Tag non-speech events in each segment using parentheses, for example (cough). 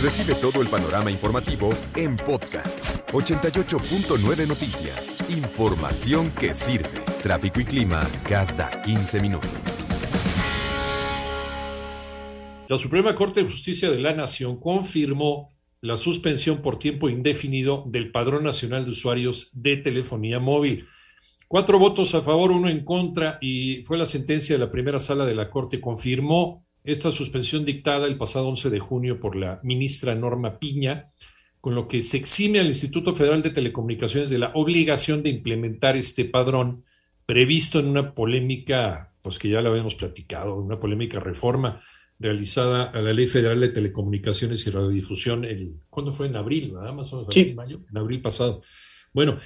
Recibe todo el panorama informativo en podcast 88.9 Noticias. Información que sirve. Tráfico y clima cada 15 minutos. La Suprema Corte de Justicia de la Nación confirmó la suspensión por tiempo indefinido del Padrón Nacional de Usuarios de Telefonía Móvil. Cuatro votos a favor, uno en contra y fue la sentencia de la primera sala de la Corte. Confirmó esta suspensión dictada el pasado 11 de junio por la ministra Norma Piña, con lo que se exime al Instituto Federal de Telecomunicaciones de la obligación de implementar este padrón previsto en una polémica, pues que ya la habíamos platicado, una polémica reforma realizada a la Ley Federal de Telecomunicaciones y Radiodifusión, el, ¿cuándo fue? En abril, ¿verdad? Más o menos, Sí. en mayo, en abril pasado. Bueno,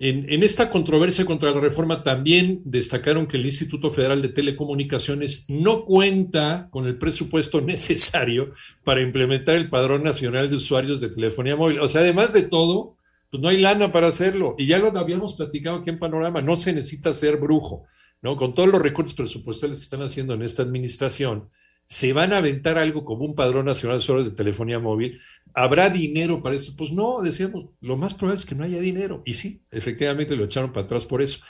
en, esta controversia contra la reforma también destacaron que el Instituto Federal de Telecomunicaciones no cuenta con el presupuesto (laughs) necesario para implementar el Padrón Nacional de Usuarios de Telefonía Móvil. O sea, además de todo, pues no hay lana para hacerlo. Y ya lo habíamos platicado aquí en Panorama, no se necesita ser brujo, ¿no? Con todos los recursos presupuestales que están haciendo en esta administración, se van a aventar algo como un padrón nacional de usuarios de telefonía móvil. ¿Habrá dinero para eso? Pues no, decíamos, lo más probable es que no haya dinero. Y sí, efectivamente lo echaron para atrás por eso.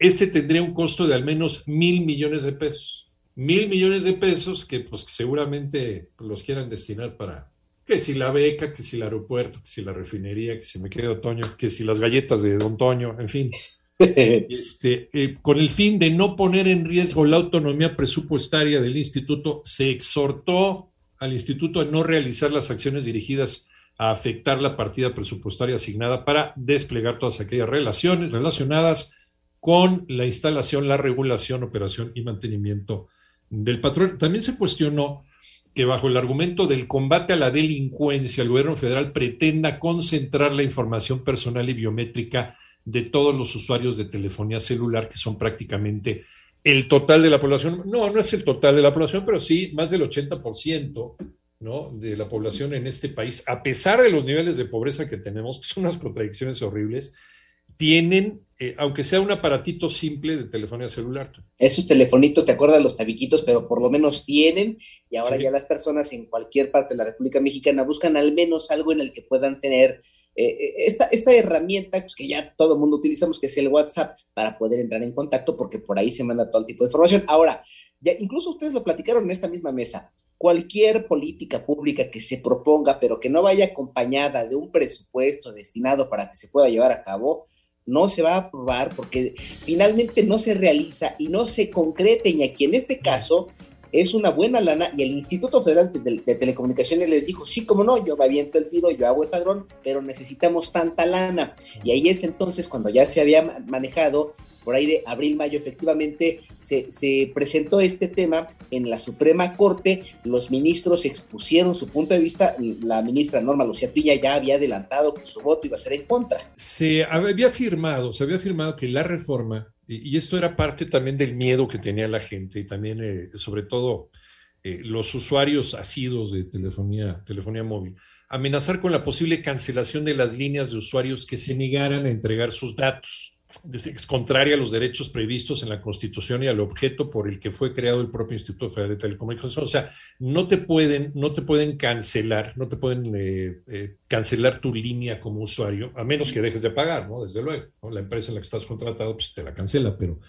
Este tendría un costo de al menos mil millones de pesos. Mil millones de pesos que pues seguramente los quieran destinar para que si la beca, que si el aeropuerto, que si la refinería, que si me queda otoño, que si las galletas de Don Toño, en fin (laughs) este, eh, con el fin de no poner en riesgo la autonomía presupuestaria del instituto, se exhortó al instituto a no realizar las acciones dirigidas a afectar la partida presupuestaria asignada para desplegar todas aquellas relaciones relacionadas con la instalación, la regulación, operación y mantenimiento del patrón. También se cuestionó que bajo el argumento del combate a la delincuencia, el gobierno federal pretenda concentrar la información personal y biométrica de todos los usuarios de telefonía celular, que son prácticamente el total de la población. No, no es el total de la población, pero sí más del 80%. ¿no? de la población en este país, a pesar de los niveles de pobreza que tenemos, que son unas contradicciones horribles, tienen, eh, aunque sea un aparatito simple de telefonía celular. Esos telefonitos, te acuerdas los tabiquitos, pero por lo menos tienen, y ahora Sí. ya las personas en cualquier parte de la República Mexicana buscan al menos algo en el que puedan tener eh, eh, esta, esta herramienta pues, que ya todo el mundo utilizamos, que es el WhatsApp, para poder entrar en contacto, porque por ahí se manda todo tipo de información. Ahora, ya incluso ustedes lo platicaron en esta misma mesa. Cualquier política pública que se proponga, pero que no vaya acompañada de un presupuesto destinado para que se pueda llevar a cabo, no se va a aprobar porque finalmente no se realiza y no se concreta, y aquí en este caso es una buena lana y el Instituto Federal de, Telecomunicaciones les dijo, sí, como no, yo me aviento el tiro, yo hago el padrón, pero necesitamos tanta lana. Y ahí es entonces cuando ya se había ma- manejado, por ahí de abril, mayo, efectivamente se, se presentó este tema en la Suprema Corte, los ministros expusieron su punto de vista, la ministra Norma Lucía Piña ya había adelantado que su voto iba a ser en contra. se había firmado, se había firmado que la reforma, y esto era parte también del miedo que tenía la gente y también, eh, sobre todo, eh, los usuarios asidos de telefonía, telefonía móvil, amenazar con la posible cancelación de las líneas de usuarios que se negaran a entregar sus datos. Es, contraria a los derechos previstos en la Constitución y al objeto por el que fue creado el propio Instituto Federal de Telecomunicaciones. O sea, no te pueden, no te pueden cancelar, no te pueden eh, eh, cancelar tu línea como usuario, a menos que dejes de pagar, ¿no? Desde luego. La empresa en la que estás contratado, pues te la cancela, pero,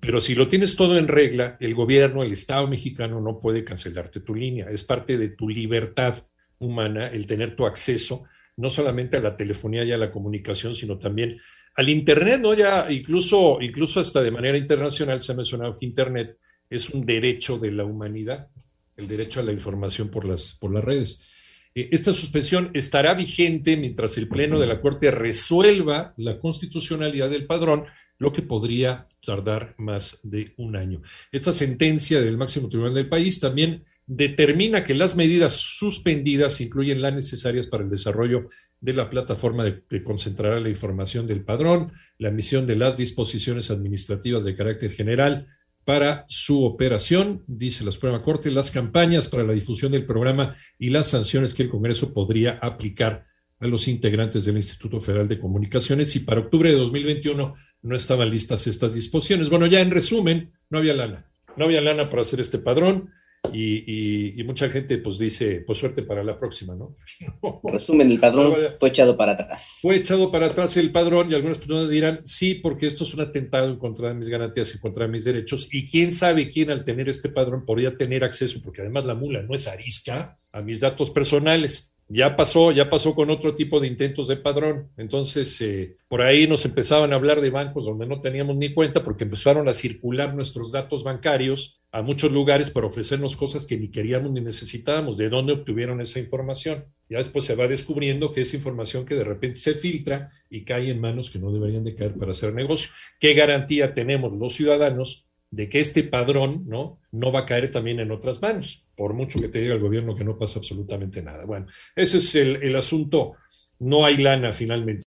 pero si lo tienes todo en regla, el gobierno, el Estado mexicano no puede cancelarte tu línea. Es parte de tu libertad humana el tener tu acceso no solamente a la telefonía y a la comunicación, sino también al Internet, ¿no? Ya incluso, incluso hasta de manera internacional se ha mencionado que Internet es un derecho de la humanidad, el derecho a la información por las, por las redes. Eh, Esta suspensión estará vigente mientras el Pleno de la Corte resuelva la constitucionalidad del padrón, lo que podría tardar más de un año. Esta sentencia del máximo tribunal del país también determina que las medidas suspendidas incluyen las necesarias para el desarrollo de la plataforma de, que concentrará la información del padrón, la emisión de las disposiciones administrativas de carácter general para su operación, dice la Suprema Corte, las campañas para la difusión del programa y las sanciones que el Congreso podría aplicar a los integrantes del Instituto Federal de Comunicaciones. Y para octubre de 2021 no estaban listas estas disposiciones. Bueno, ya en resumen, no había lana, no había lana para hacer este padrón y, y, mucha gente pues dice, pues suerte para la próxima, ¿no? (laughs) Resumen, el padrón fue echado para atrás. Fue echado para atrás el padrón y algunas personas dirán, sí, porque esto es un atentado en contra de mis garantías, en contra de mis derechos y quién sabe quién al tener este padrón podría tener acceso, porque además la mula no es arisca, a mis datos personales ya pasó, ya pasó con otro tipo de intentos de padrón. Entonces, eh, por ahí nos empezaban a hablar de bancos donde no teníamos ni cuenta porque empezaron a circular nuestros datos bancarios a muchos lugares para ofrecernos cosas que ni queríamos ni necesitábamos. ¿De dónde obtuvieron esa información? Ya después se va descubriendo que es información que de repente se filtra y cae en manos que no deberían de caer para hacer negocio. ¿Qué garantía tenemos los ciudadanos de que este padrón ¿no? no va a caer también en otras manos, por mucho que te diga el gobierno que no pasa absolutamente nada. Bueno, ese es el, el asunto. No hay lana finalmente.